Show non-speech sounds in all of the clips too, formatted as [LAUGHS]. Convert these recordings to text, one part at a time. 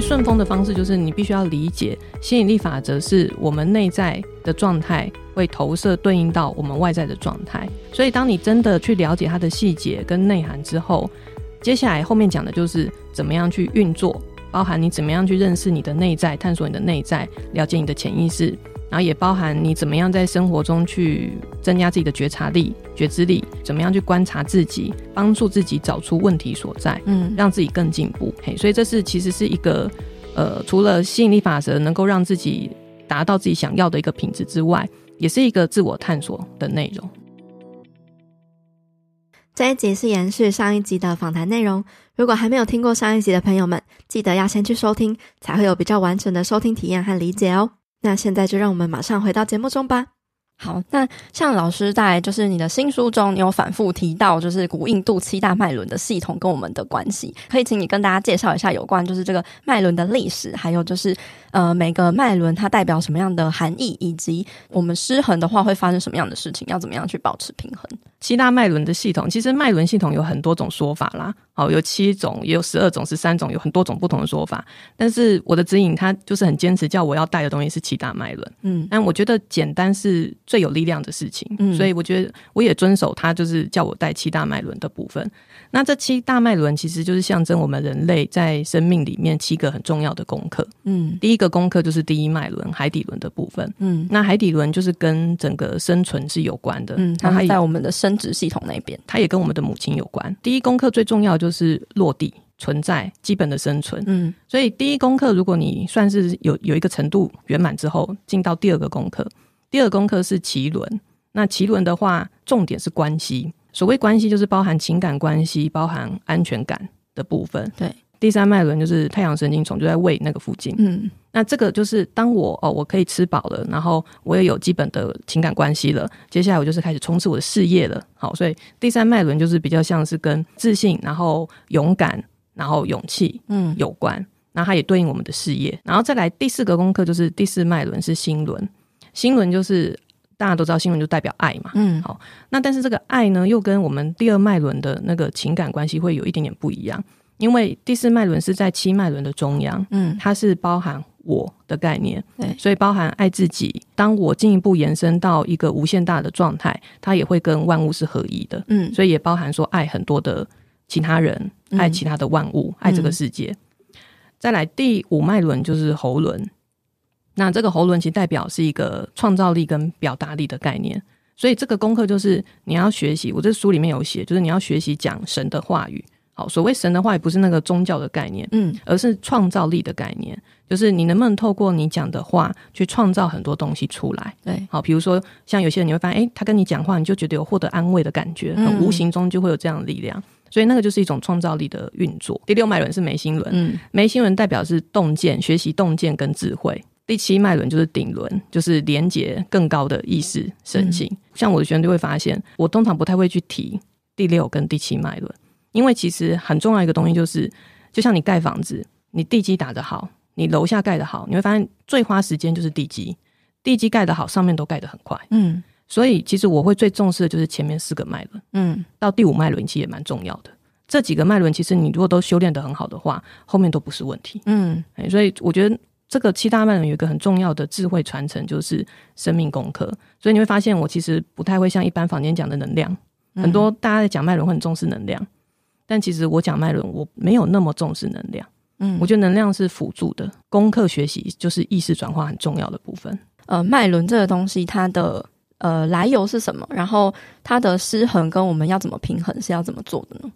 顺风的方式就是你必须要理解吸引力法则是我们内在的状态会投射对应到我们外在的状态。所以当你真的去了解它的细节跟内涵之后，接下来后面讲的就是怎么样去运作，包含你怎么样去认识你的内在，探索你的内在，了解你的潜意识。然后也包含你怎么样在生活中去增加自己的觉察力、觉知力，怎么样去观察自己，帮助自己找出问题所在，嗯，让自己更进步。嘿，所以这是其实是一个呃，除了吸引力法则能够让自己达到自己想要的一个品质之外，也是一个自我探索的内容。这一集是延续上一集的访谈内容。如果还没有听过上一集的朋友们，记得要先去收听，才会有比较完整的收听体验和理解哦。那现在就让我们马上回到节目中吧。好，那像老师在就是你的新书中，你有反复提到就是古印度七大脉轮的系统跟我们的关系，可以请你跟大家介绍一下有关就是这个脉轮的历史，还有就是呃每个脉轮它代表什么样的含义，以及我们失衡的话会发生什么样的事情，要怎么样去保持平衡。七大脉轮的系统，其实脉轮系统有很多种说法啦，好，有七种，也有十二种、十三种，有很多种不同的说法。但是我的指引，它就是很坚持叫我要带的东西是七大脉轮，嗯，但我觉得简单是最有力量的事情，嗯，所以我觉得我也遵守他，就是叫我带七大脉轮的部分。那这七大脉轮其实就是象征我们人类在生命里面七个很重要的功课。嗯，第一个功课就是第一脉轮海底轮的部分。嗯，那海底轮就是跟整个生存是有关的。嗯，它还在我们的生殖系统那边，它也跟我们的母亲有关。第一功课最重要就是落地存在，基本的生存。嗯，所以第一功课如果你算是有有一个程度圆满之后，进到第二个功课。第二个功课是奇轮。那奇轮的话，重点是关系。所谓关系，就是包含情感关系，包含安全感的部分。对，第三脉轮就是太阳神经丛，就在胃那个附近。嗯，那这个就是当我哦，我可以吃饱了，然后我也有基本的情感关系了，接下来我就是开始冲刺我的事业了。好，所以第三脉轮就是比较像是跟自信，然后勇敢，然后勇气，嗯，有关。那它也对应我们的事业。然后再来第四个功课就是第四脉轮是心轮，心轮就是。大家都知道，新轮就代表爱嘛。嗯，好，那但是这个爱呢，又跟我们第二脉轮的那个情感关系会有一点点不一样，因为第四脉轮是在七脉轮的中央，嗯，它是包含我的概念，对，所以包含爱自己。当我进一步延伸到一个无限大的状态，它也会跟万物是合一的，嗯，所以也包含说爱很多的其他人，爱其他的万物，嗯，爱这个世界。再来第五脉轮就是喉轮。那这个喉轮其实代表是一个创造力跟表达力的概念，所以这个功课就是你要学习。我这书里面有写，就是你要学习讲神的话语。好，所谓神的话语不是那个宗教的概念，嗯，而是创造力的概念，就是你能不能透过你讲的话去创造很多东西出来。对，好，比如说像有些人你会发现，诶，他跟你讲话，你就觉得有获得安慰的感觉，很无形中就会有这样的力量，所以那个就是一种创造力的运作。第六脉轮是眉心轮，嗯，眉心轮代表是洞见、学习洞见跟智慧。第七脉轮就是顶轮，就是连接更高的意识神性。嗯、像我的学生就会发现，我通常不太会去提第六跟第七脉轮，因为其实很重要一个东西就是，就像你盖房子，你地基打得好，你楼下盖得好，你会发现最花时间就是地基，地基盖得好，上面都盖得很快。嗯，所以其实我会最重视的就是前面四个脉轮，嗯，到第五脉轮其实也蛮重要的。这几个脉轮其实你如果都修炼得很好的话，后面都不是问题。嗯，所以我觉得。这个七大脉轮有一个很重要的智慧传承，就是生命功课。所以你会发现，我其实不太会像一般房间讲的能量。很多大家在讲脉轮会很重视能量，但其实我讲脉轮，我没有那么重视能量。嗯，我觉得能量是辅助的，功课学习就是意识转化很重要的部分。呃，脉轮这个东西，它的呃来由是什么？然后它的失衡跟我们要怎么平衡，是要怎么做的呢？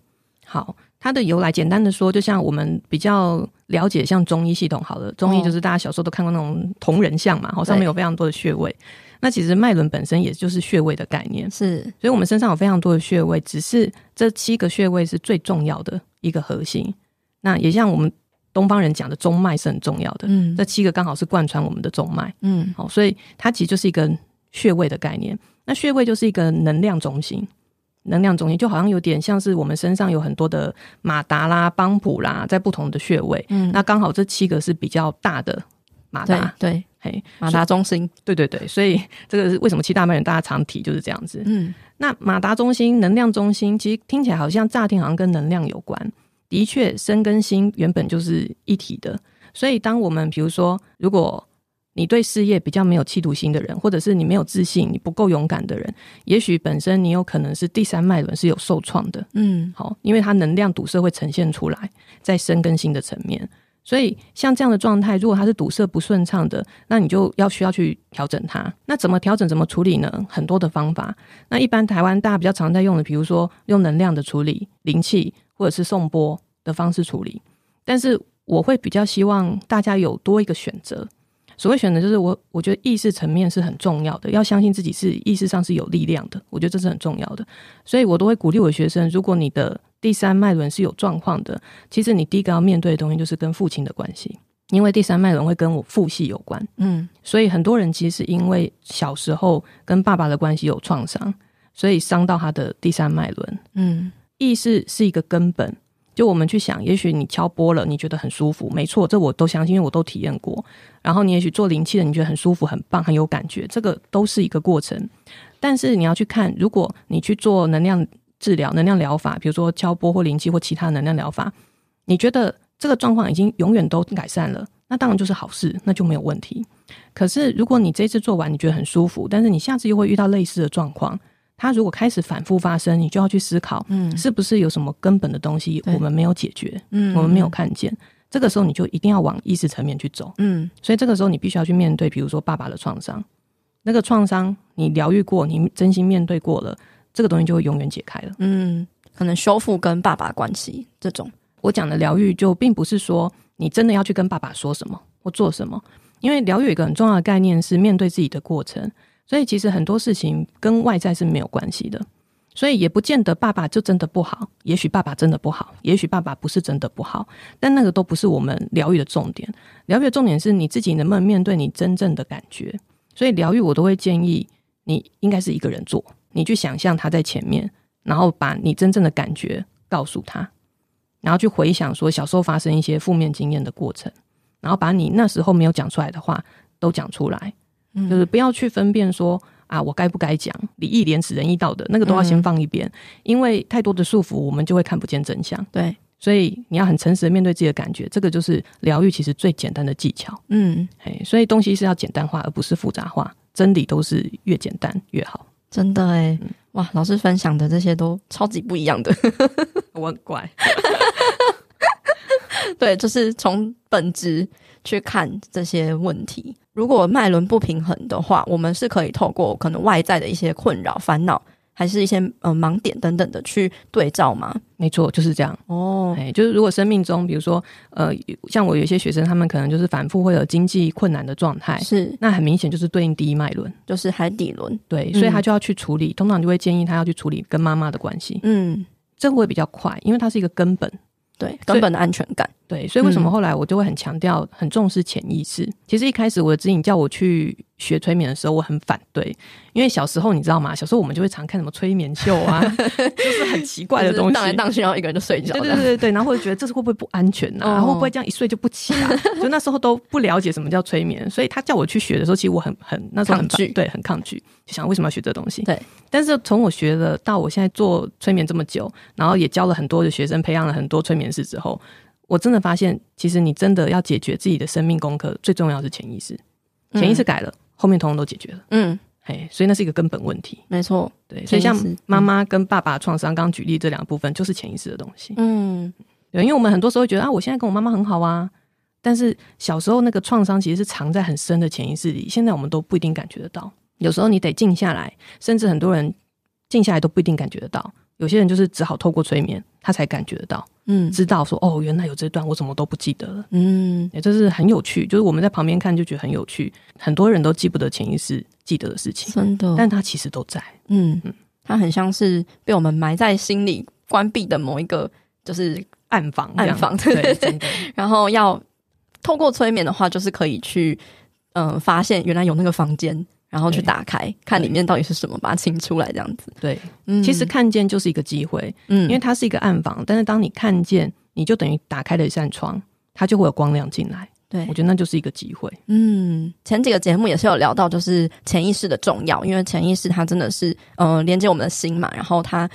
好。它的由来，简单的说，就像我们比较了解，像中医系统好了，中医就是大家小时候都看过那种铜人像嘛，好、哦、上面有非常多的穴位。那其实脉轮本身也就是穴位的概念，是，所以我们身上有非常多的穴位，只是这七个穴位是最重要的一个核心。那也像我们东方人讲的中脉是很重要的，嗯，这七个刚好是贯穿我们的中脉，嗯，好，所以它其实就是一个穴位的概念。那穴位就是一个能量中心。能量中心就好像有点像是我们身上有很多的马达啦、邦普啦，在不同的穴位。嗯，那刚好这七个是比较大的马达。对，嘿，马达中心。对对对，所以这个是为什么七大脉轮大家常提就是这样子。嗯，那马达中心、能量中心，其实听起来好像乍听好像跟能量有关。的确，身跟心原本就是一体的，所以，当我们比如说，如果你对事业比较没有企图心的人，或者是你没有自信、你不够勇敢的人，也许本身你有可能是第三脉轮是有受创的。嗯，好，因为它能量堵塞会呈现出来，在深跟新的层面。所以，像这样的状态，如果它是堵塞不顺畅的，那你就要需要去调整它。那怎么调整、怎么处理呢？很多的方法。那一般台湾大家比较常在用的，比如说用能量的处理、灵气或者是颂钵的方式处理。但是我会比较希望大家有多一个选择。所谓选择，就是我我觉得意识层面是很重要的，要相信自己是意识上是有力量的。我觉得这是很重要的。所以我都会鼓励我的学生，如果你的第三脉轮是有状况的，其实你第一个要面对的东西就是跟父亲的关系，因为第三脉轮会跟我父系有关。嗯，所以很多人其实是因为小时候跟爸爸的关系有创伤，所以伤到他的第三脉轮。嗯，意识是一个根本。就我们去想，也许你敲波了，你觉得很舒服，没错，这我都相信，因为我都体验过。然后你也许做灵气的，你觉得很舒服、很棒、很有感觉，这个都是一个过程。但是你要去看，如果你去做能量。治疗能量疗法，比如说敲波或灵气或其他能量疗法，你觉得这个状况已经永远都改善了，那当然就是好事，那就没有问题。可是如果你这次做完你觉得很舒服，但是你下次又会遇到类似的状况，它如果开始反复发生，你就要去思考，嗯，是不是有什么根本的东西我们没有解决，嗯，我们没有看见。这个时候你就一定要往意识层面去走，嗯，所以这个时候你必须要去面对，比如说爸爸的创伤，那个创伤你疗愈过，你真心面对过了。这个东西就会永远解开了。嗯，可能修复跟爸爸关系这种，我讲的疗愈就并不是说你真的要去跟爸爸说什么或做什么，因为疗愈有一个很重要的概念是面对自己的过程，所以其实很多事情跟外在是没有关系的，所以也不见得爸爸就真的不好，也许爸爸真的不好，也许爸爸不是真的不好，但那个都不是我们疗愈的重点，疗愈的重点是你自己能不能面对你真正的感觉，所以疗愈我都会建议你应该是一个人做。你去想象他在前面，然后把你真正的感觉告诉他，然后去回想说小时候发生一些负面经验的过程，然后把你那时候没有讲出来的话都讲出来，嗯，就是不要去分辨说啊，我该不该讲，礼义廉耻仁义道德那个都要先放一边，嗯，因为太多的束缚，我们就会看不见真相。对，所以你要很诚实的面对自己的感觉，这个就是疗愈其实最简单的技巧。嗯，哎，所以东西是要简单化，而不是复杂化，真理都是越简单越好。真的哎，哇！老师分享的这些都超级不一样的，[LAUGHS] 我很怪。[LAUGHS] [LAUGHS] 对，就是从本质去看这些问题。如果脉轮不平衡的话，我们是可以透过可能外在的一些困扰、烦恼。还是一些呃盲点等等的去对照吗？没错，就是这样哦。哎，就是如果生命中，比如说呃，像我有一些学生，他们可能就是反复会有经济困难的状态，是那很明显就是对应第一脉轮，就是海底轮。对，所以他就要去处理，嗯、通常就会建议他要去处理跟妈妈的关系。嗯，这会比较快，因为它是一个根本。对，根本的安全感。对，所以为什么后来我就会很强调、很重视潜意识？嗯、其实一开始我的指引叫我去学催眠的时候，我很反对，因为小时候你知道吗？小时候我们就会常看什么催眠秀啊，[LAUGHS] 就是很奇怪的东西，荡来荡去，然后一个人就睡觉。对对对对，然后会觉得这是会不会不安全啊？然后会不会这样一睡就不起啊？就那时候都不了解什么叫催眠，所以他叫我去学的时候，其实我很很那时候很抗拒，对，很抗拒，就想为什么要学这东西？对。但是从我学了到我现在做催眠这么久，然后也教了很多的学生，培养了很多催眠师之后。我真的发现，其实你真的要解决自己的生命功课，最重要是潜意识。潜意识改了，嗯、后面通通都解决了。嗯，嘿，所以那是一个根本问题。没错，对。所以像妈妈跟爸爸创伤，刚刚举例这两部分，就是潜意识的东西。嗯，对，因为我们很多时候觉得啊，我现在跟我妈妈很好啊，但是小时候那个创伤其实是藏在很深的潜意识里，现在我们都不一定感觉得到。有时候你得静下来，甚至很多人静下来都不一定感觉得到。有些人就是只好透过催眠，他才感觉得到，嗯，知道说哦，原来有这段，我怎么都不记得了，嗯，也就是很有趣，就是我们在旁边看就觉得很有趣，很多人都记不得潜意识记得的事情，真的，但他其实都在，嗯。嗯，他很像是被我们埋在心里关闭的某一个就是暗房，暗房，对。[LAUGHS] 然后要透过催眠的话，就是可以去嗯、呃、发现原来有那个房间。然后去打开，看里面到底是什么，把它清出来，这样子。对，嗯，其实看见就是一个机会，嗯，因为它是一个暗房，但是当你看见，你就等于打开了一扇窗，它就会有光亮进来。对，我觉得那就是一个机会。嗯，前几个节目也是有聊到，就是潜意识的重要，因为潜意识它真的是，呃，连接我们的心嘛，然后它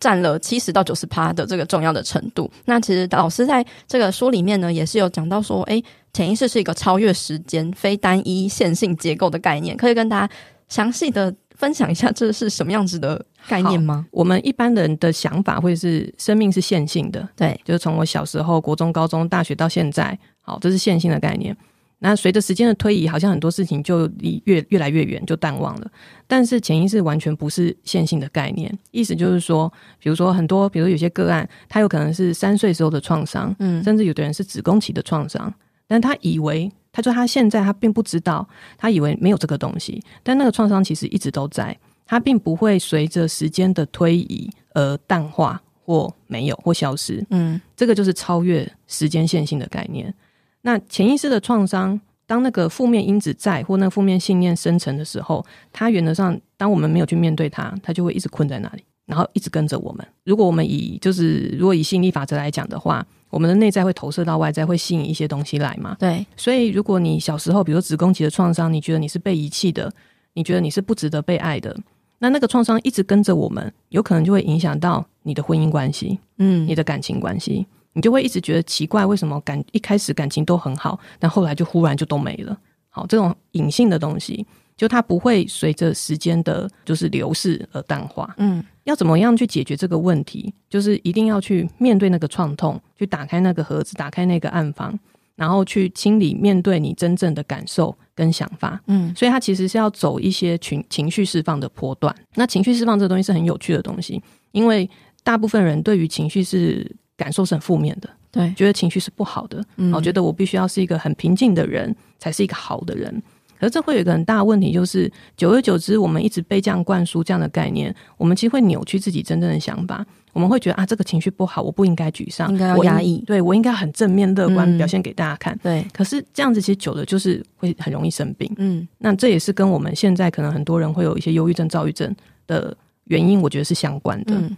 占了七十到九十趴的这个重要的程度。那其实老师在这个书里面呢，也是有讲到说，诶，潜意识是一个超越时间、非单一线性结构的概念，可以跟大家详细的分享一下这是什么样子的概念吗？我们一般人的想法会是生命是线性的，对，就是从我小时候、国中、高中、大学到现在，好，这是线性的概念。那随着时间的推移，好像很多事情就离越越来越远，就淡忘了。但是潜意识完全不是线性的概念，意思就是说，比如说很多，比如有些个案，他有可能是三岁时候的创伤，嗯，甚至有的人是子宫期的创伤，但他以为，他说他现在他并不知道，他以为没有这个东西，但那个创伤其实一直都在，他并不会随着时间的推移而淡化或没有或消失，嗯，这个就是超越时间线性的概念。那潜意识的创伤，当那个负面因子在或那个负面信念生成的时候，它原则上，当我们没有去面对它，它就会一直困在那里，然后一直跟着我们。如果我们以就是如果以吸引力法则来讲的话，我们的内在会投射到外在，会吸引一些东西来嘛？对。所以如果你小时候，比如说子宫期的创伤，你觉得你是被遗弃的，你觉得你是不值得被爱的，那那个创伤一直跟着我们，有可能就会影响到你的婚姻关系，嗯，你的感情关系。你就会一直觉得奇怪，为什么感一开始感情都很好，但后来就忽然就都没了？好，这种隐性的东西，就它不会随着时间的，就是流逝而淡化。嗯，要怎么样去解决这个问题？就是一定要去面对那个创痛，去打开那个盒子，打开那个暗房，然后去清理，面对你真正的感受跟想法。嗯，所以它其实是要走一些情情绪释放的波段。那情绪释放这个东西是很有趣的东西，因为大部分人对于情绪是。感受是很负面的，对，觉得情绪是不好的，嗯，我觉得我必须要是一个很平静的人，才是一个好的人。可是这会有一个很大的问题，就是久而久之，我们一直被这样灌输这样的概念，我们其实会扭曲自己真正的想法。我们会觉得啊，这个情绪不好，我不应该沮丧，应该要压抑，我对我应该很正面乐观表现给大家看。嗯，对，可是这样子其实久了就是会很容易生病。嗯，那这也是跟我们现在可能很多人会有一些忧郁症、躁郁症的原因，我觉得是相关的。嗯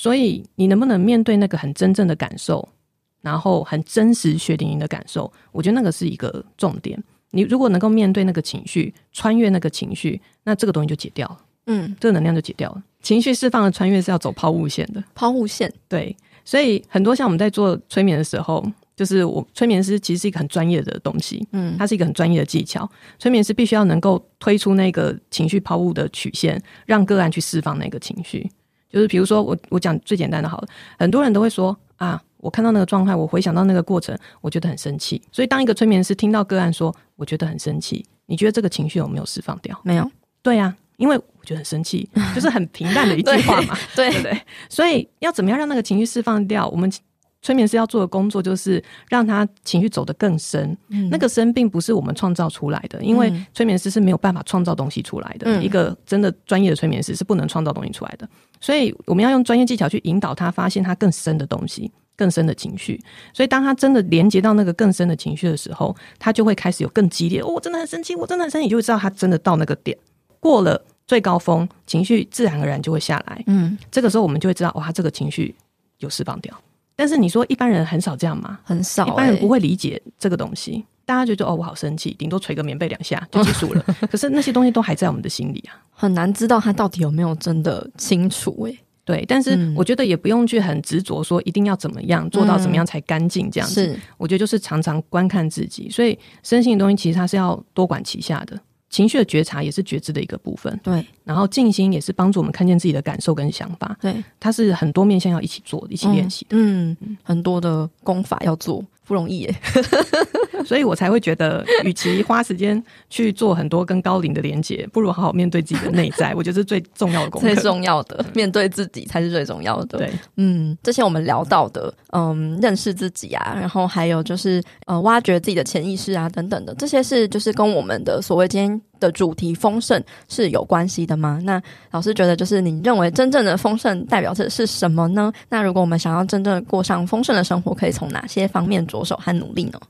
所以，你能不能面对那个很真正的感受，然后很真实血淋淋的感受？我觉得那个是一个重点。你如果能够面对那个情绪，穿越那个情绪，那这个东西就解掉了。嗯，这个能量就解掉了。情绪释放的穿越是要走抛物线的，抛物线。对，所以很多像我们在做催眠的时候，就是我催眠师其实是一个很专业的东西。嗯，它是一个很专业的技巧。催眠师必须要能够推出那个情绪抛物的曲线，让个案去释放那个情绪。就是比如说我我讲最简单的好了，很多人都会说啊，我看到那个状态，我回想到那个过程，我觉得很生气。所以当一个催眠师听到个案说我觉得很生气，你觉得这个情绪有没有释放掉？没有。对呀、啊，因为我觉得很生气，就是很平淡的一句话嘛，[LAUGHS] 对，对不对？所以要怎么样让那个情绪释放掉？我们。催眠师要做的工作就是让他情绪走得更深，嗯、那个深并不是我们创造出来的，因为催眠师是没有办法创造东西出来的。嗯、一个真的专业的催眠师是不能创造东西出来的，所以我们要用专业技巧去引导他发现他更深的东西、更深的情绪。所以当他真的连接到那个更深的情绪的时候，他就会开始有更激烈。哦，我真的很生气，我真的很生气，你就会知道他真的到那个点，过了最高峰，情绪自然而然就会下来。嗯，这个时候我们就会知道，哇，这个情绪有释放掉。但是你说一般人很少这样吗？很少、欸，一般人不会理解这个东西。大家觉得哦，我好生气，顶多捶个棉被两下 [LAUGHS] 就结束了。可是那些东西都还在我们的心里啊，很难知道他到底有没有真的清楚诶、欸。对，但是我觉得也不用去很执着说一定要怎么样做到怎么样才干净这样子。我觉得就是常常观看自己。所以身心的东西其实它是要多管齐下的。情绪的觉察也是觉知的一个部分，对。然后静心也是帮助我们看见自己的感受跟想法，对。它是很多面向要一起做，一起练习的，嗯，嗯，很多的功法要做。不容易耶，[LAUGHS] 所以我才会觉得，与其花时间去做很多跟高龄的连接，不如好好面对自己的内在。我觉得是最重要的功课，[LAUGHS] 最重要的面对自己才是最重要的。对，嗯，这些我们聊到的，嗯，认识自己啊，然后还有就是呃，挖掘自己的潜意识啊，等等的，这些是就是跟我们的所谓今天的主题丰盛是有关系的吗？那老师觉得，就是你认为真正的丰盛代表着是什么呢？那如果我们想要真正过上丰盛的生活，可以从哪些方面着手和努力呢？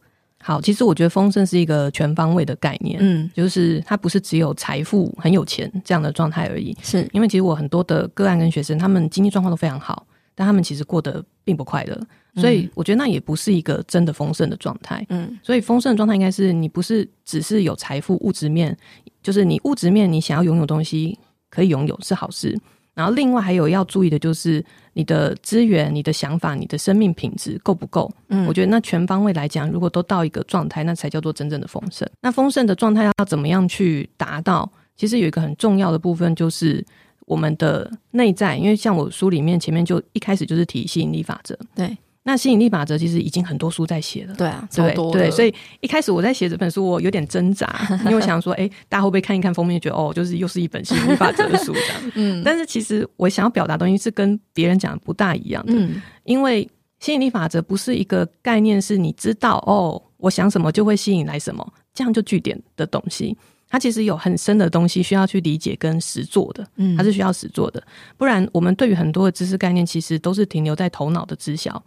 好，其实我觉得丰盛是一个全方位的概念，嗯，就是它不是只有财富很有钱这样的状态而已，是因为其实我很多的个案跟学生，他们经济状况都非常好，但他们其实过得并不快乐。所以我觉得那也不是一个真的丰盛的状态。嗯，所以丰盛的状态应该是你不是只是有财富物质面，就是你物质面你想要拥有东西可以拥有是好事，然后另外还有要注意的就是你的资源、你的想法、你的生命品质够不够？嗯，我觉得那全方位来讲，如果都到一个状态，那才叫做真正的丰盛。那丰盛的状态要怎么样去达到？其实有一个很重要的部分就是我们的内在，因为像我书里面前面就一开始就是提吸引力法则，对。那吸引力法则其实已经很多书在写了，对啊，对对，所以一开始我在写这本书，我有点挣扎，因为我想说，哎，大家会不会看一看封面，觉得哦，就是又是一本吸引力法则的书这样？嗯，但是其实我想要表达东西是跟别人讲的不大一样的，嗯，因为吸引力法则不是一个概念，是你知道哦，我想什么就会吸引来什么，这样就据点的东西，它其实有很深的东西需要去理解跟实做的，嗯，它是需要实做的，不然我们对于很多的知识概念，其实都是停留在头脑的知晓。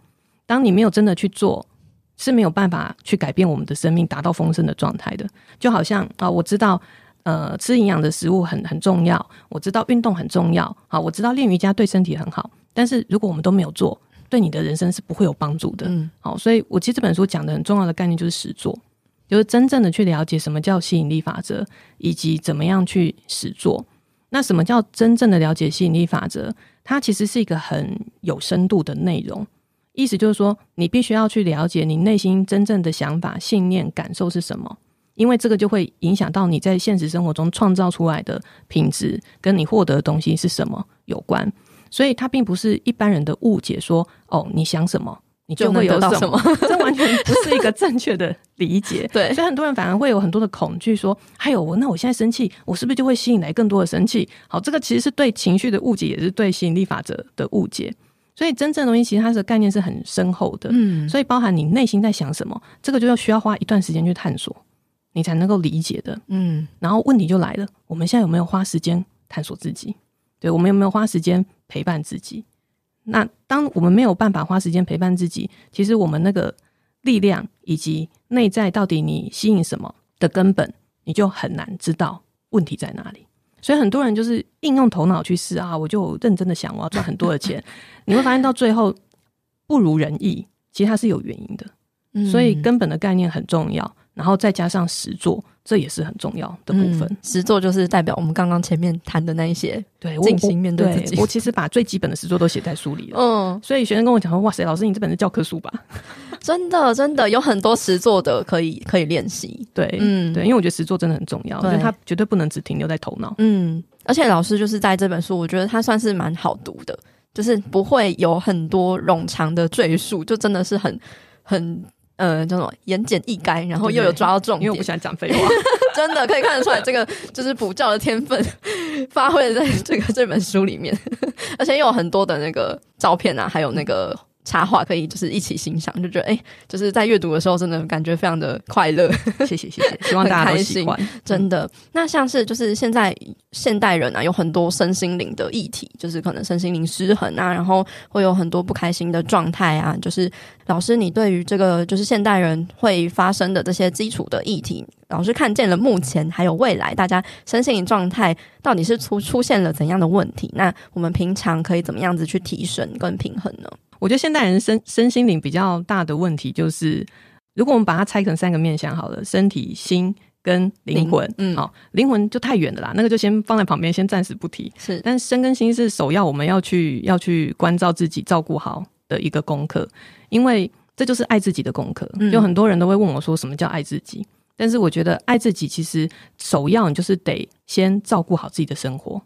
当你没有真的去做，是没有办法去改变我们的生命，达到丰盛的状态的。就好像啊，我知道，呃，吃营养的食物很很重要，我知道运动很重要，好，我知道练瑜伽对身体很好。但是如果我们都没有做，对你的人生是不会有帮助的。嗯，好，所以我其实这本书讲的很重要的概念就是实做，就是真正的去了解什么叫吸引力法则，以及怎么样去实做。那什么叫真正的了解吸引力法则？它其实是一个很有深度的内容。意思就是说，你必须要去了解你内心真正的想法、信念、感受是什么，因为这个就会影响到你在现实生活中创造出来的品质，跟你获得的东西是什么有关。所以，它并不是一般人的误解，说哦，你想什么，你就会有什么，什么这完全不是一个正确的理解。[LAUGHS] 对，所以很多人反而会有很多的恐惧，说，哎呦我，那我现在生气，我是不是就会吸引来更多的生气？好，这个其实是对情绪的误解，也是对吸引力法则的误解。所以真正的东西其实它的概念是很深厚的，嗯，所以包含你内心在想什么，这个就要需要花一段时间去探索，你才能够理解的，嗯。然后问题就来了，我们现在有没有花时间探索自己？对，我们有没有花时间陪伴自己？那当我们没有办法花时间陪伴自己，其实我们那个力量以及内在到底你吸引什么的根本，你就很难知道问题在哪里。所以很多人就是应用头脑去试啊，我就认真的想我要赚很多的钱，[LAUGHS] 你会发现到最后不如人意，其实它是有原因的。嗯，所以根本的概念很重要，然后再加上实作，这也是很重要的部分。嗯，实作就是代表我们刚刚前面谈的那一些，对，进行面对自己。我，其实把最基本的实作都写在书里了。嗯，所以学生跟我讲说：“哇塞，老师，你这本是教科书吧？” [LAUGHS] 真的，真的有很多实作的可以可以练习。对，嗯，对，因为我觉得实作真的很重要，所以它绝对不能只停留在头脑。嗯，而且老师就是在这本书，我觉得它算是蛮好读的，就是不会有很多冗长的赘述，就真的是很很呃，叫什么言简意赅，然后又有抓到重点。因为我不喜欢讲废话，[LAUGHS] 真的可以看得出来，这个就是补教的天分发挥在这个这本书里面，而且又有很多的那个照片啊，还有那个。插画可以就是一起欣赏，就觉得哎、欸，就是在阅读的时候，真的感觉非常的快乐。[LAUGHS] 谢谢谢谢，希望大家都喜欢。真的，那像是就是现在现代人啊，有很多身心灵的议题，就是可能身心灵失衡啊，然后会有很多不开心的状态啊。就是老师，你对于这个就是现代人会发生的这些基础的议题，老师看见了目前还有未来，大家身心灵状态到底是出出现了怎样的问题？那我们平常可以怎么样子去提升跟平衡呢？我觉得现代人身身心灵比较大的问题就是，如果我们把它拆成三个面向好了，身体、心跟灵魂，嗯，好，灵魂就太远了啦，那个就先放在旁边，先暂时不提。是，但是身跟心是首要我们要去要去关照自己、照顾好的一个功课，因为这就是爱自己的功课。就很多人都会问我说，什么叫爱自己？但是我觉得爱自己其实首要你就是得先照顾好自己的生活，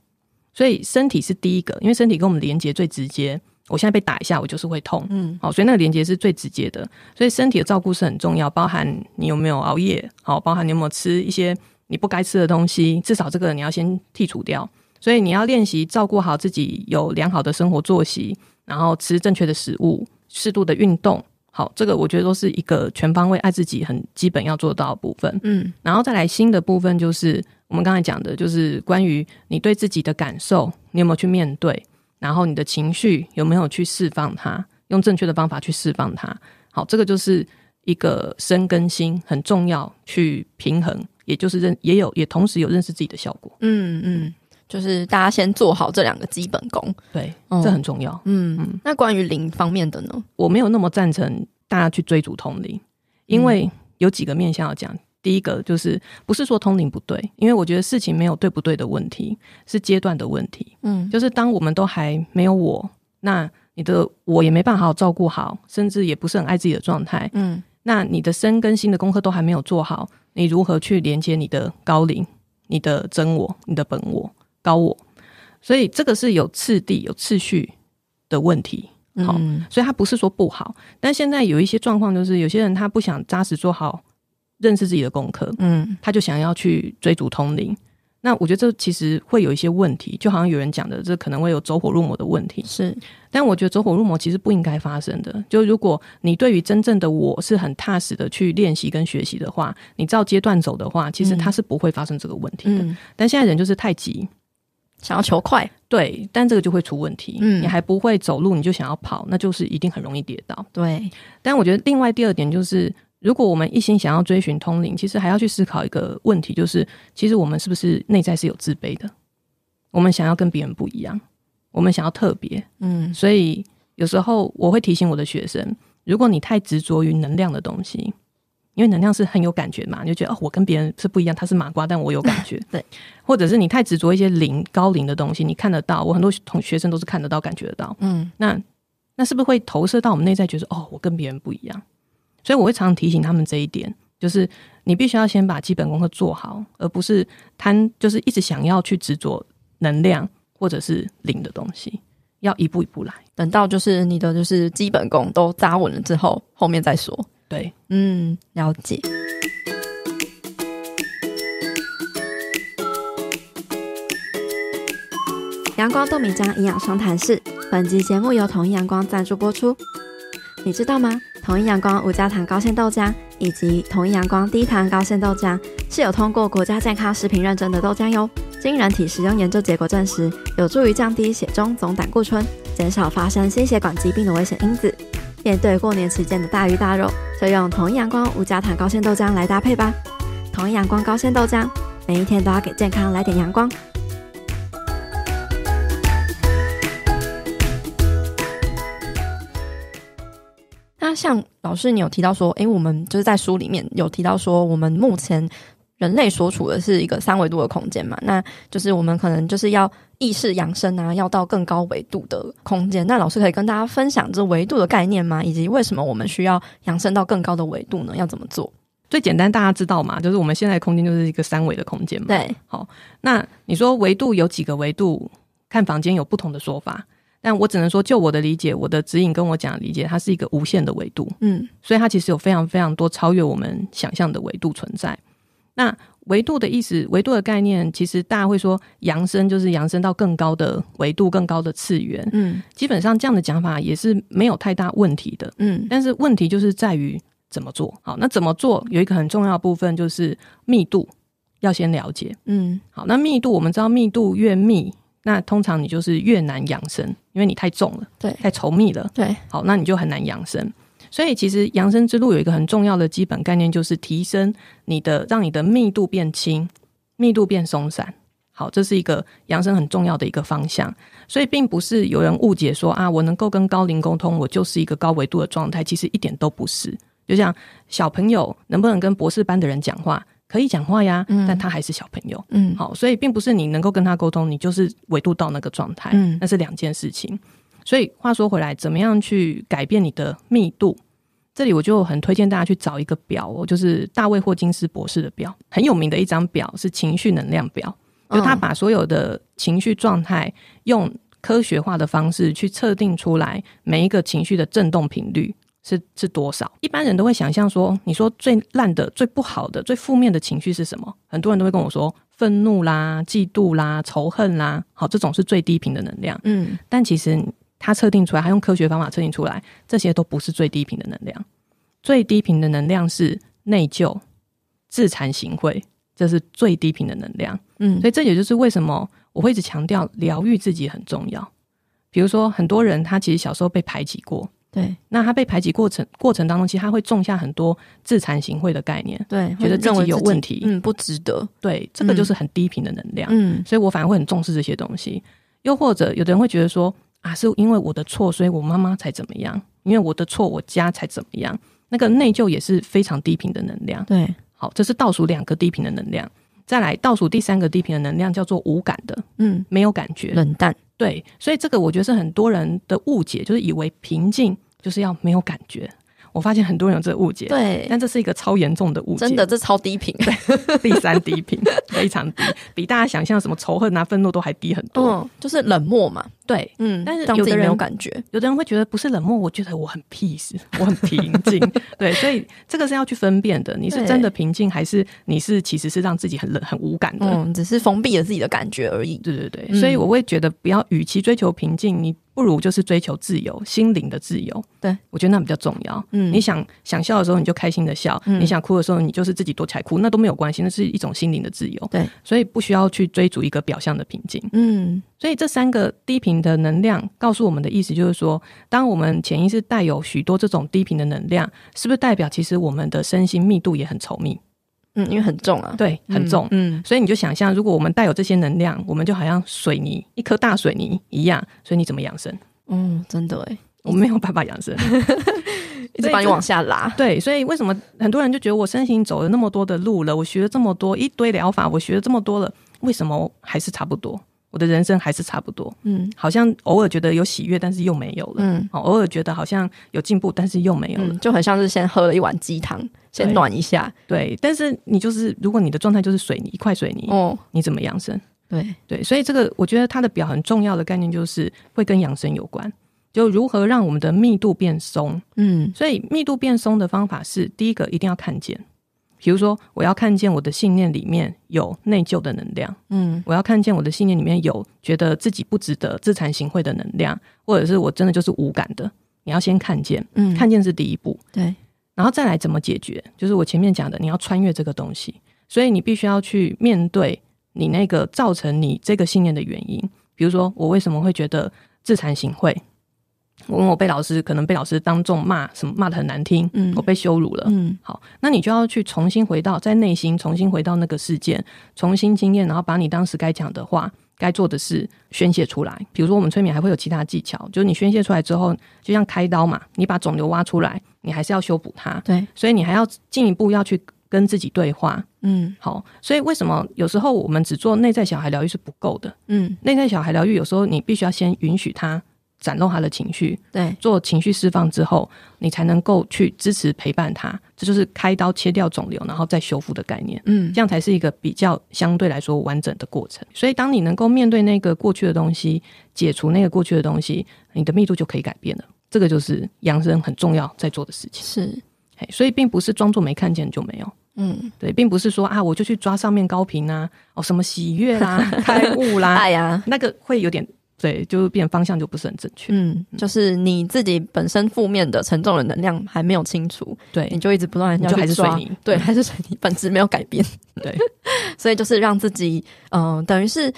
所以身体是第一个，因为身体跟我们连接最直接。我现在被打一下，我就是会痛，嗯，好，所以那个连接是最直接的，所以身体的照顾是很重要，包含你有没有熬夜，好，包含你有没有吃一些你不该吃的东西，至少这个你要先剔除掉。所以你要练习照顾好自己，有良好的生活作息，然后吃正确的食物，适度的运动，好，这个我觉得都是一个全方位爱自己很基本要做到的部分，嗯，然后再来新的部分就是我们刚才讲的，就是关于你对自己的感受，你有没有去面对。然后你的情绪有没有去释放它？用正确的方法去释放它。好，这个就是一个深更新很重要，去平衡，也就是认也有也同时有认识自己的效果。嗯嗯，就是大家先做好这两个基本功，对，嗯、这很重要。嗯嗯。那关于灵方面的呢？我没有那么赞成大家去追逐通灵，因为有几个面向要讲。第一个就是不是说通灵不对，因为我觉得事情没有对不对的问题，是阶段的问题。嗯，就是当我们都还没有我，那你的我也没办法好好照顾好，甚至也不是很爱自己的状态。嗯，那你的身跟心的功课都还没有做好，你如何去连接你的高灵、你的真我、你的本我、高我？所以这个是有次第、有次序的问题。好，所以他不是说不好，但现在有一些状况，就是有些人他不想扎实做好。认识自己的功课，嗯，他就想要去追逐通灵。那我觉得这其实会有一些问题，就好像有人讲的，这可能会有走火入魔的问题。是，但我觉得走火入魔其实不应该发生的。就如果你对于真正的我是很踏实的去练习跟学习的话，你照阶段走的话，其实它是不会发生这个问题的。嗯，但现在人就是太急，想要求快，对，但这个就会出问题。嗯，你还不会走路，你就想要跑，那就是一定很容易跌倒。对，但我觉得另外第二点就是。如果我们一心想要追寻通灵，其实还要去思考一个问题，就是其实我们是不是内在是有自卑的？我们想要跟别人不一样，我们想要特别，嗯，所以有时候我会提醒我的学生，如果你太执着于能量的东西，因为能量是很有感觉嘛，你就觉得哦，我跟别人是不一样，他是麻瓜，但我有感觉，[LAUGHS] 对，或者是你太执着一些灵高灵的东西，你看得到，我很多同学生都是看得到、感觉得到，嗯，那那是不是会投射到我们内在，觉得哦，我跟别人不一样？所以我会常常提醒他们这一点，就是你必须要先把基本功课做好，而不是贪，就是一直想要去执着能量或者是灵的东西，要一步一步来，等到就是你的就是基本功都扎稳了之后，后面再说。对，嗯，了解。阳光豆米浆营养双谈室，本集节目由统一阳光赞助播出。你知道吗？统一阳光无加糖高纤豆浆以及统一阳光低糖高纤豆浆是有通过国家健康食品认证的豆浆哟。经人体食用研究结果证实，有助于降低血中总胆固醇，减少发生心血管疾病的危险因子。面对过年期间的大鱼大肉，就用统一阳光无加糖高纤豆浆来搭配吧。统一阳光高纤豆浆，每一天都要给健康来点阳光。像老师，你有提到说，诶，我们就是在书里面有提到说，我们目前人类所处的是一个三维度的空间嘛？那就是我们可能就是要意识扬升啊，要到更高维度的空间。那老师可以跟大家分享这维度的概念吗？以及为什么我们需要扬升到更高的维度呢？要怎么做？最简单，大家知道嘛？就是我们现在的空间就是一个三维的空间嘛。对，好，那你说维度有几个维度？看房间有不同的说法。但我只能说，就我的理解，我的指引跟我讲的理解，它是一个无限的维度，嗯，所以它其实有非常非常多超越我们想象的维度存在。那维度的意思，维度的概念，其实大家会说扬升就是扬升到更高的维度、更高的次元，嗯，基本上这样的讲法也是没有太大问题的，嗯，但是问题就是在于怎么做。好，那怎么做有一个很重要的部分就是密度要先了解，嗯，好，那密度我们知道密度越密。那通常你就是越难养生，因为你太重了，对，太稠密了，对。好，那你就很难养生。所以其实养生之路有一个很重要的基本概念，就是提升你的，让你的密度变轻，密度变松散。好，这是一个养生很重要的一个方向。所以并不是有人误解说啊，我能够跟高龄沟通，我就是一个高维度的状态。其实一点都不是。就像小朋友能不能跟博士班的人讲话？可以讲话呀，但他还是小朋友，嗯，好，所以并不是你能够跟他沟通，你就是维度到那个状态，嗯，那是两件事情。所以话说回来，怎么样去改变你的密度？这里我就很推荐大家去找一个表哦，就是大卫霍金斯博士的表，很有名的一张表，是情绪能量表，就他把所有的情绪状态用科学化的方式去测定出来，每一个情绪的振动频率。是是多少？一般人都会想象说，你说最烂的、最不好的、最负面的情绪是什么？很多人都会跟我说，愤怒啦、嫉妒啦、仇恨啦，好，这种是最低频的能量。嗯，但其实他测定出来，他用科学方法测定出来，这些都不是最低频的能量。最低频的能量是内疚、自惭形秽，这是最低频的能量。嗯，所以这也就是为什么我会一直强调疗愈自己很重要。比如说，很多人他其实小时候被排挤过。对，那他被排挤过程过程当中，其实他会种下很多自惭形秽的概念，对，觉得自己有问题，嗯，不值得，对，这个就是很低频的能量，嗯，所以我反而会很重视这些东西。又或者有的人会觉得说啊，是因为我的错，所以我妈妈才怎么样，因为我的错，我家才怎么样，那个内疚也是非常低频的能量，对，好，这是倒数两个低频的能量。再来倒数第三个低频的能量叫做无感的，嗯，没有感觉，冷淡。对，所以这个我觉得是很多人的误解，就是以为平静就是要没有感觉。我发现很多人有这个误解，对，但这是一个超严重的误解，真的，这超低频，对，[LAUGHS] 第三低频，非常低，比大家想象什么仇恨啊、愤怒都还低很多，嗯，就是冷漠嘛，对，嗯，但是有的人有感觉，有的人会觉得不是冷漠，我觉得我很 peace，[LAUGHS] 我很平静，对，所以这个是要去分辨的，你是真的平静，还是你是其实是让自己很冷、很无感的，嗯，只是封闭了自己的感觉而已，对对对，嗯、所以我会觉得不要，与其追求平静，你。不如就是追求自由，心灵的自由。对，我觉得那比较重要。嗯，你想想笑的时候，你就开心的笑；嗯、你想哭的时候，你就是自己躲起来哭，那都没有关系，那是一种心灵的自由。对，所以不需要去追逐一个表象的平静。嗯，所以这三个低频的能量告诉我们的意思就是说，当我们潜意识带有许多这种低频的能量，是不是代表其实我们的身心密度也很稠密？嗯，因为很重啊，对，很重。嗯，嗯，所以你就想象，如果我们带有这些能量，我们就好像水泥，一颗大水泥一样。所以你怎么养生？嗯，真的哎，我没有办法养生，[LAUGHS] 一直把你往下拉。[LAUGHS] 对，所以为什么很多人就觉得我身形走了那么多的路了，我学了这么多一堆疗法，我学了这么多了，为什么还是差不多？我的人生还是差不多。嗯，好像偶尔觉得有喜悦，但是又没有了。嗯，偶尔觉得好像有进步，但是又没有了，嗯，就很像是先喝了一碗鸡汤，先暖一下。对，对，但是你就是，如果你的状态就是水泥，一块水泥，哦，你怎么养生？对对，所以这个我觉得它的表很重要的概念就是会跟养生有关，就如何让我们的密度变松。嗯，所以密度变松的方法是第一个一定要看见，比如说我要看见我的信念里面有内疚的能量，嗯，我要看见我的信念里面有觉得自己不值得自惭形秽的能量，或者是我真的就是无感的，你要先看见，嗯，看见是第一步，对，然后再来怎么解决，就是我前面讲的，你要穿越这个东西，所以你必须要去面对。你那个造成你这个信念的原因，比如说我为什么会觉得自惭形秽？我我被老师可能被老师当众骂，什么骂的很难听，嗯，我被羞辱了，嗯，好，那你就要去重新回到在内心，重新回到那个事件，重新经验，然后把你当时该讲的话、该做的事宣泄出来。比如说我们催眠还会有其他技巧，就是你宣泄出来之后，就像开刀嘛，你把肿瘤挖出来，你还是要修补它，对，所以你还要进一步要去。跟自己对话，嗯，好，所以为什么有时候我们只做内在小孩疗愈是不够的？嗯，内在小孩疗愈有时候你必须要先允许他展露他的情绪，对，做情绪释放之后，你才能够去支持陪伴他，这就是开刀切掉肿瘤然后再修复的概念，嗯，这样才是一个比较相对来说完整的过程。所以当你能够面对那个过去的东西，解除那个过去的东西，你的密度就可以改变了。这个就是养生很重要在做的事情，是。所以并不是装作没看见就没有，嗯，对，并不是说啊，我就去抓上面高频啊，哦，什么喜悦啦、[LAUGHS] 开悟啦，哎呀，那个会有点，对，就变方向就不是很正确，嗯，就是你自己本身负面的沉重的能量还没有清除，对，你就一直不断的就还是水泥，对，还是水泥，本质没有改变，对，[LAUGHS] 所以就是让自己，嗯、呃，等于是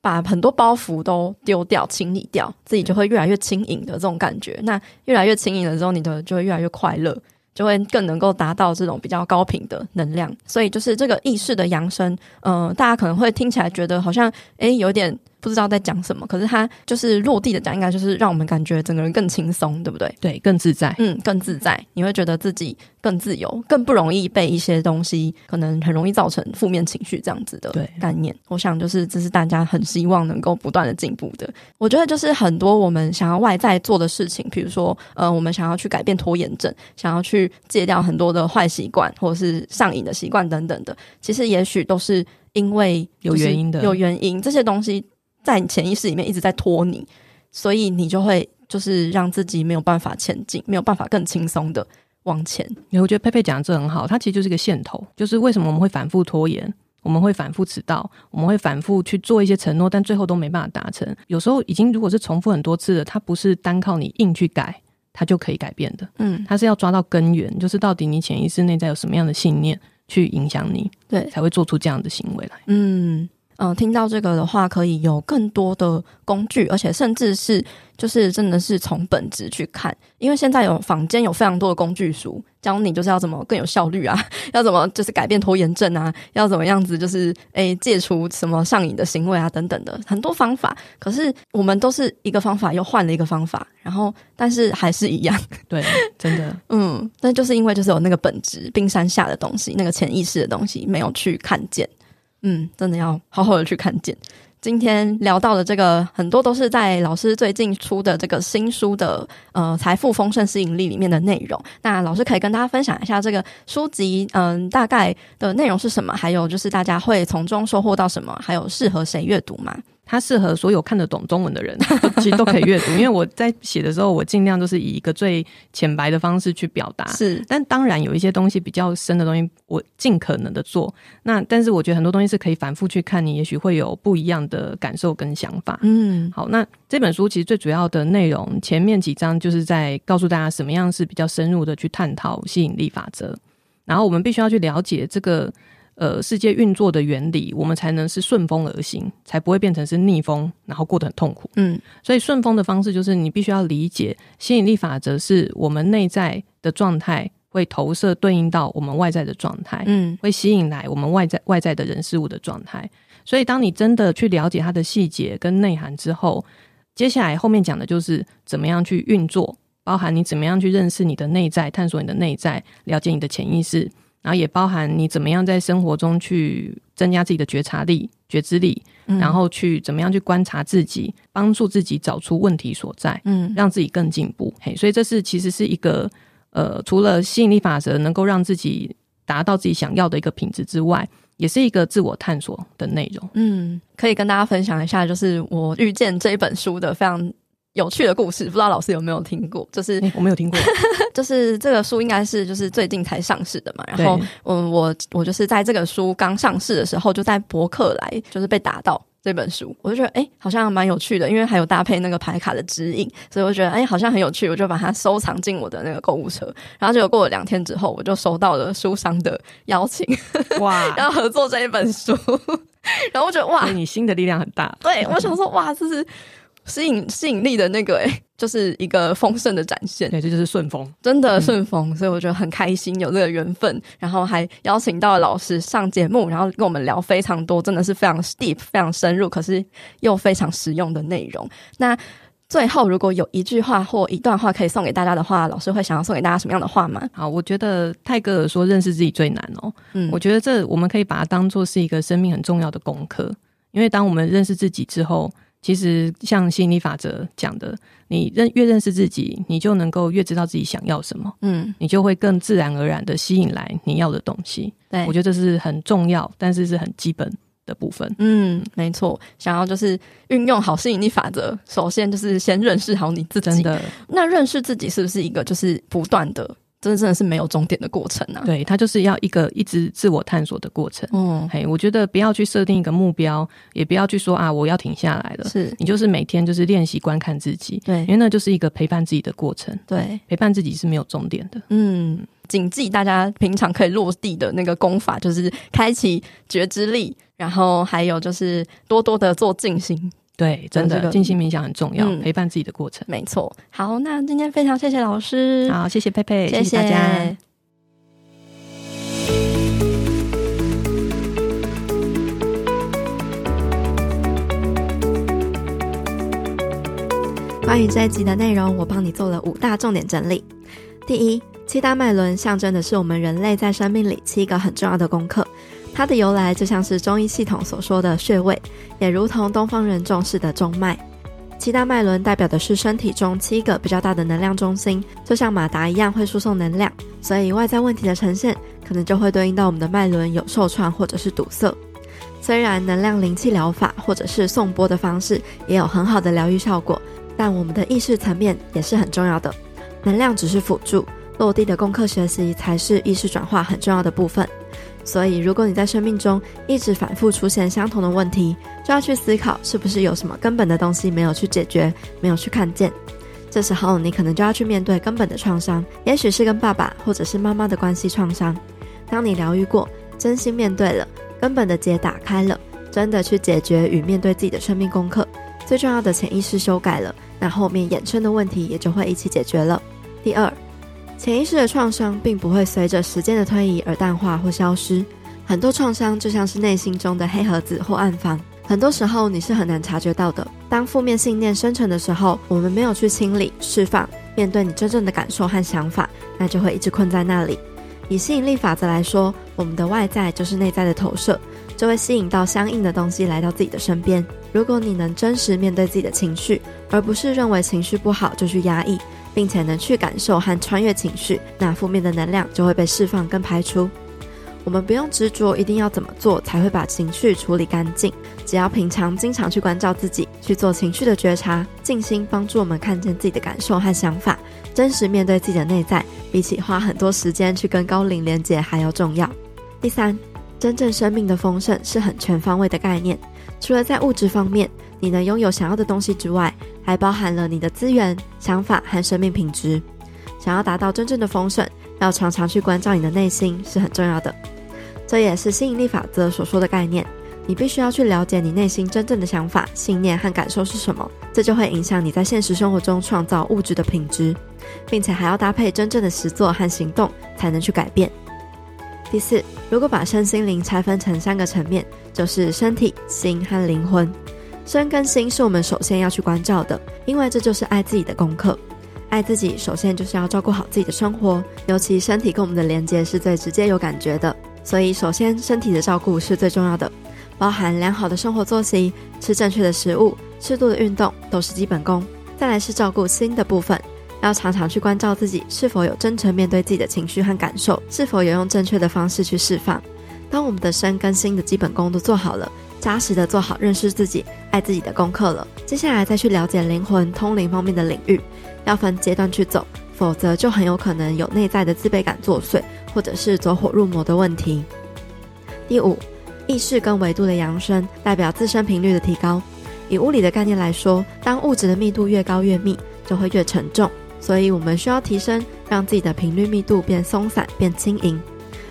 把很多包袱都丢掉、清理掉，自己就会越来越轻盈的这种感觉。那越来越轻盈了之后，你的就会越来越快乐。就会更能够达到这种比较高频的能量，所以就是这个意识的扬升，嗯、呃，大家可能会听起来觉得好像，诶，有点。不知道在讲什么，可是他就是落地的讲，应该就是让我们感觉整个人更轻松，对不对？对，更自在，嗯，更自在，你会觉得自己更自由，更不容易被一些东西可能很容易造成负面情绪这样子的概念。我想就是这是大家很希望能够不断的进步的。我觉得就是很多我们想要外在做的事情，比如说呃，我们想要去改变拖延症，想要去戒掉很多的坏习惯或者是上瘾的习惯等等的，其实也许都是因为有原因的，有原因这些东西。在你潜意识里面一直在拖你，所以你就会就是让自己没有办法前进，没有办法更轻松的往前。我觉得佩佩讲的这很好，它其实就是一个线头，就是为什么我们会反复拖延，我们会反复迟到，我们会反复去做一些承诺，但最后都没办法达成。有时候已经如果是重复很多次了，它不是单靠你硬去改，它就可以改变的。嗯，它是要抓到根源，就是到底你潜意识内在有什么样的信念去影响你，对，才会做出这样的行为来。嗯。嗯、呃，听到这个的话，可以有更多的工具，而且甚至是就是真的是从本质去看，因为现在有坊间有非常多的工具书，教你就是要怎么更有效率啊，[LAUGHS] 要怎么就是改变拖延症啊，要怎么样子就是诶戒除什么上瘾的行为啊等等的很多方法。可是我们都是一个方法又换了一个方法，然后但是还是一样，[LAUGHS] 对，真的，[LAUGHS] 嗯，但就是因为就是有那个本质冰山下的东西，那个潜意识的东西没有去看见。嗯，真的要好好的去看见。今天聊到的这个很多都是在老师最近出的这个新书的呃财富丰盛吸引力里面的内容。那老师可以跟大家分享一下这个书籍嗯、大概的内容是什么？还有就是大家会从中收获到什么？还有适合谁阅读吗？它适合所有看得懂中文的人，[LAUGHS] 其实都可以阅读。[LAUGHS] 因为我在写的时候，我尽量都是以一个最浅白的方式去表达。是，但当然有一些东西比较深的东西，我尽可能的做。那但是我觉得很多东西是可以反复去看，你也许会有不一样的感受跟想法。嗯，好，那这本书其实最主要的内容，前面几章就是在告诉大家什么样是比较深入的去探讨吸引力法则，然后我们必须要去了解这个。呃，世界运作的原理，我们才能是顺风而行，才不会变成是逆风，然后过得很痛苦。嗯，所以顺风的方式就是你必须要理解吸引力法则，是我们内在的状态会投射对应到我们外在的状态，嗯，会吸引来我们外在外在的人事物的状态。所以，当你真的去了解它的细节跟内涵之后，接下来后面讲的就是怎么样去运作，包含你怎么样去认识你的内在，探索你的内在，了解你的潜意识。然后也包含你怎么样在生活中去增加自己的觉察力、觉知力，嗯、然后去怎么样去观察自己，帮助自己找出问题所在，嗯，让自己更进步。嘿，所以这是其实是一个呃，除了吸引力法则能够让自己达到自己想要的一个品质之外，也是一个自我探索的内容。嗯，可以跟大家分享一下，就是我遇见这一本书的非常。有趣的故事，不知道老师有没有听过？就是、欸、我没有听过，[LAUGHS] 就是这个书应该是就是最近才上市的嘛。然后，嗯，我我就是在这个书刚上市的时候，就在博客来就是被打到这本书，我就觉得哎、欸，好像蛮有趣的，因为还有搭配那个牌卡的指引，所以我觉得哎、欸，好像很有趣，我就把它收藏进我的那个购物车。然后结果过了两天之后，我就收到了书商的邀请，哇，[LAUGHS] 要合作这一本书。[LAUGHS] 然后我觉得哇，你心的力量很大。对，我想说哇，这是。吸引吸引力的那个诶、欸，[LAUGHS] 就是一个丰盛的展现。对，这就是顺风，真的顺风，嗯、所以我觉得很开心有这个缘分，然后还邀请到了老师上节目，然后跟我们聊非常多，真的是非常 deep、非常深入，可是又非常实用的内容。那最后，如果有一句话或一段话可以送给大家的话，老师会想要送给大家什么样的话吗？好，我觉得泰戈尔说认识自己最难哦。嗯，我觉得这我们可以把它当做是一个生命很重要的功课，因为当我们认识自己之后。其实像吸引力法则讲的，你认越认识自己，你就能够越知道自己想要什么，嗯，你就会更自然而然的吸引来你要的东西。对，我觉得这是很重要，但是是很基本的部分。嗯，没错。想要就是运用好吸引力法则，首先就是先认识好你自己。真的，那认识自己是不是一个就是不断的？这真的是没有终点的过程啊！对，它就是要一个一直自我探索的过程。嗯，嘿，我觉得不要去设定一个目标，也不要去说啊，我要停下来了。是你就是每天就是练习观看自己，对，因为那就是一个陪伴自己的过程。对，陪伴自己是没有终点的。嗯，谨记大家平常可以落地的那个功法，就是开启觉知力，然后还有就是多多的做静心。对，真的，静心冥想很重要，嗯，陪伴自己的过程。没错。好，那今天非常谢谢老师，好，谢谢佩佩，谢谢大家。关于这一集的内容，我帮你做了五大重点整理。第一，七大脉轮象征的是我们人类在生命里七个很重要的功课。它的由来就像是中医系统所说的穴位，也如同东方人重视的中脉。七大脉轮代表的是身体中七个比较大的能量中心，就像马达一样会输送能量。所以外在问题的呈现，可能就会对应到我们的脉轮有受创或者是堵塞。虽然能量灵气疗法或者是颂钵的方式也有很好的疗愈效果，但我们的意识层面也是很重要的。能量只是辅助，落地的功课学习才是意识转化很重要的部分。所以，如果你在生命中一直反复出现相同的问题，就要去思考是不是有什么根本的东西没有去解决，没有去看见。这时候，你可能就要去面对根本的创伤，也许是跟爸爸或者是妈妈的关系创伤。当你疗愈过，真心面对了，根本的结打开了，真的去解决与面对自己的生命功课，最重要的潜意识修改了，那后面衍生的问题也就会一起解决了。第二，潜意识的创伤并不会随着时间的推移而淡化或消失，很多创伤就像是内心中的黑盒子或暗房，很多时候你是很难察觉到的。当负面信念生成的时候，我们没有去清理、释放，面对你真正的感受和想法，那就会一直困在那里。以吸引力法则来说，我们的外在就是内在的投射。就会吸引到相应的东西来到自己的身边。如果你能真实面对自己的情绪，而不是认为情绪不好就去压抑，并且能去感受和穿越情绪，那负面的能量就会被释放跟排出。我们不用执着一定要怎么做才会把情绪处理干净，只要平常经常去关照自己，去做情绪的觉察，静心帮助我们看见自己的感受和想法，真实面对自己的内在，比起花很多时间去跟高灵连接还要重要。第三。真正生命的丰盛是很全方位的概念，除了在物质方面你能拥有想要的东西之外，还包含了你的资源、想法和生命品质。想要达到真正的丰盛，要常常去关照你的内心是很重要的。这也是吸引力法则所说的概念，你必须要去了解你内心真正的想法、信念和感受是什么，这就会影响你在现实生活中创造物质的品质，并且还要搭配真正的实作和行动，才能去改变。第四，如果把身心灵拆分成三个层面，就是身体、心和灵魂。身跟心是我们首先要去关照的，因为这就是爱自己的功课。爱自己，首先就是要照顾好自己的生活，尤其身体跟我们的连接是最直接有感觉的，所以首先身体的照顾是最重要的，包含良好的生活作息、吃正确的食物、适度的运动都是基本功。再来是照顾心的部分。要常常去关照自己是否有真诚面对自己的情绪和感受，是否有用正确的方式去释放。当我们的身跟心的基本功都做好了，扎实的做好认识自己、爱自己的功课了，接下来再去了解灵魂、通灵方面的领域，要分阶段去走，否则就很有可能有内在的自卑感作祟，或者是走火入魔的问题。第五，意识跟维度的扬升，代表自身频率的提高。以物理的概念来说，当物质的密度越高越密，就会越沉重。所以我们需要提升，让自己的频率密度变松散、变轻盈。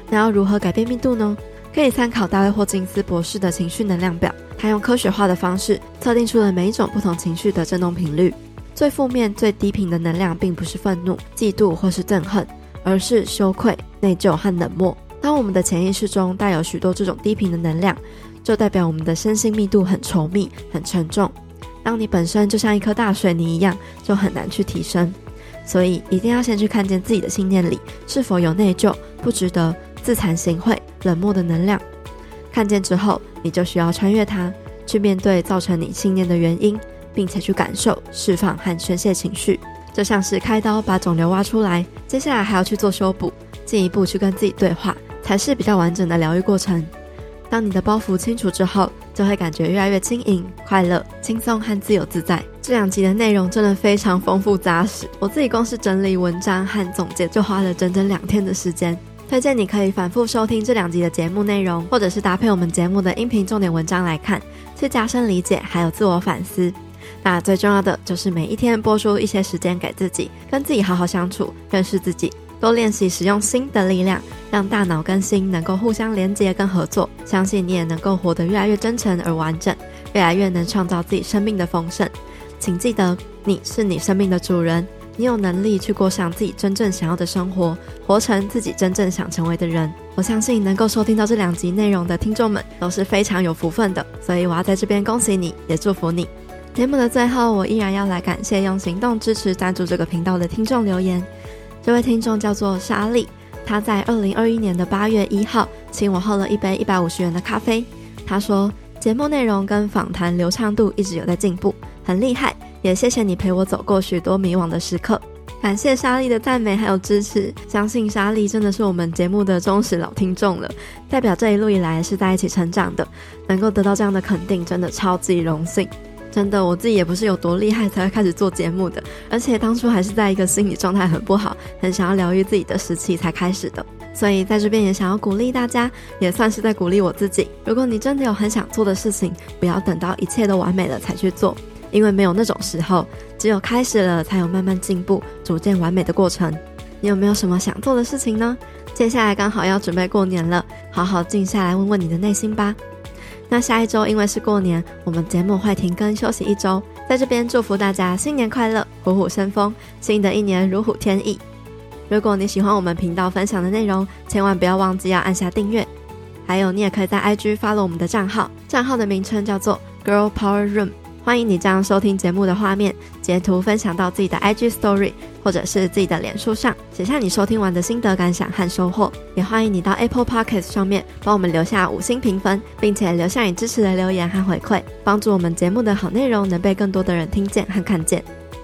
那要如何改变密度呢？可以参考大卫霍金斯博士的情绪能量表，他用科学化的方式测定出了每一种不同情绪的振动频率。最负面、最低频的能量，并不是愤怒、嫉妒或是憎恨，而是羞愧、内疚和冷漠。当我们的潜意识中带有许多这种低频的能量，就代表我们的身心密度很稠密、很沉重。当你本身就像一颗大水泥一样，就很难去提升。所以一定要先去看见自己的信念里是否有内疚、不值得、自惭形秽、冷漠的能量。看见之后，你就需要穿越它，去面对造成你信念的原因，并且去感受、释放和宣泄情绪，就像是开刀把肿瘤挖出来，接下来还要去做修补，进一步去跟自己对话，才是比较完整的疗愈过程。当你的包袱清除之后，就会感觉越来越轻盈、快乐、轻松和自由自在。这两集的内容真的非常丰富扎实，我自己光是整理文章和总结就花了整整两天的时间。推荐你可以反复收听这两集的节目内容，或者是搭配我们节目的音频重点文章来看，去加深理解还有自我反思。那最重要的就是每一天拨出一些时间给自己，跟自己好好相处，认识自己。多练习使用心的力量，让大脑跟心能够互相连接跟合作。相信你也能够活得越来越真诚而完整，越来越能创造自己生命的丰盛。请记得，你是你生命的主人，你有能力去过上自己真正想要的生活，活成自己真正想成为的人。我相信能够收听到这两集内容的听众们都是非常有福分的，所以我要在这边恭喜你，也祝福你。节目的最后，我依然要来感谢用行动支持赞助这个频道的听众留言。这位听众叫做莎莉，他在二零二一年的八月一号请我喝了一杯一百五十元的咖啡。他说节目内容跟访谈流畅度一直有在进步，很厉害。也谢谢你陪我走过许多迷惘的时刻。感谢莎莉的赞美还有支持，相信莎莉真的是我们节目的忠实老听众了，代表这一路以来是在一起成长的，能够得到这样的肯定，真的超级荣幸。真的，我自己也不是有多厉害才会开始做节目的，而且当初还是在一个心理状态很不好、很想要疗愈自己的时期才开始的。所以在这边也想要鼓励大家，也算是在鼓励我自己。如果你真的有很想做的事情，不要等到一切都完美了才去做，因为没有那种时候，只有开始了才有慢慢进步、逐渐完美的过程。你有没有什么想做的事情呢？接下来刚好要准备过年了，好好静下来问问你的内心吧。那下一周因为是过年，我们节目会停更休息一周，在这边祝福大家新年快乐，虎虎生风，新的一年如虎添翼。如果你喜欢我们频道分享的内容，千万不要忘记要按下订阅。还有，你也可以在 IG follow 我们的账号，账号的名称叫做 Girl Power Room。欢迎你将收听节目的画面截图分享到自己的 IG Story，或者是自己的脸书上，写下你收听完的心得感想和收获。也欢迎你到 Apple Podcast 上面帮我们留下五星评分，并且留下你支持的留言和回馈，帮助我们节目的好内容能被更多的人听见和看见。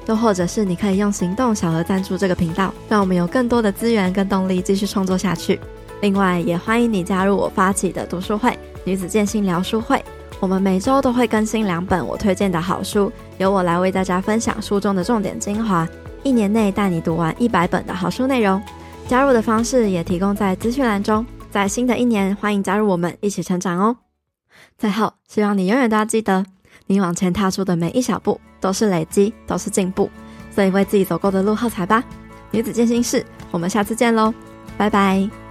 又或者是你可以用行动小额赞助这个频道，让我们有更多的资源跟动力继续创作下去。另外，也欢迎你加入我发起的读书会——女子健心聊书会。我们每周都会更新两本我推荐的好书，由我来为大家分享书中的重点精华，一年内带你读完一百本的好书内容。加入的方式也提供在资讯栏中。在新的一年，欢迎加入我们一起成长哦！最后，希望你永远都要记得，你往前踏出的每一小步都是累积，都是进步。所以为自己走过的路喝彩吧！女子健心室，我们下次见喽，拜拜。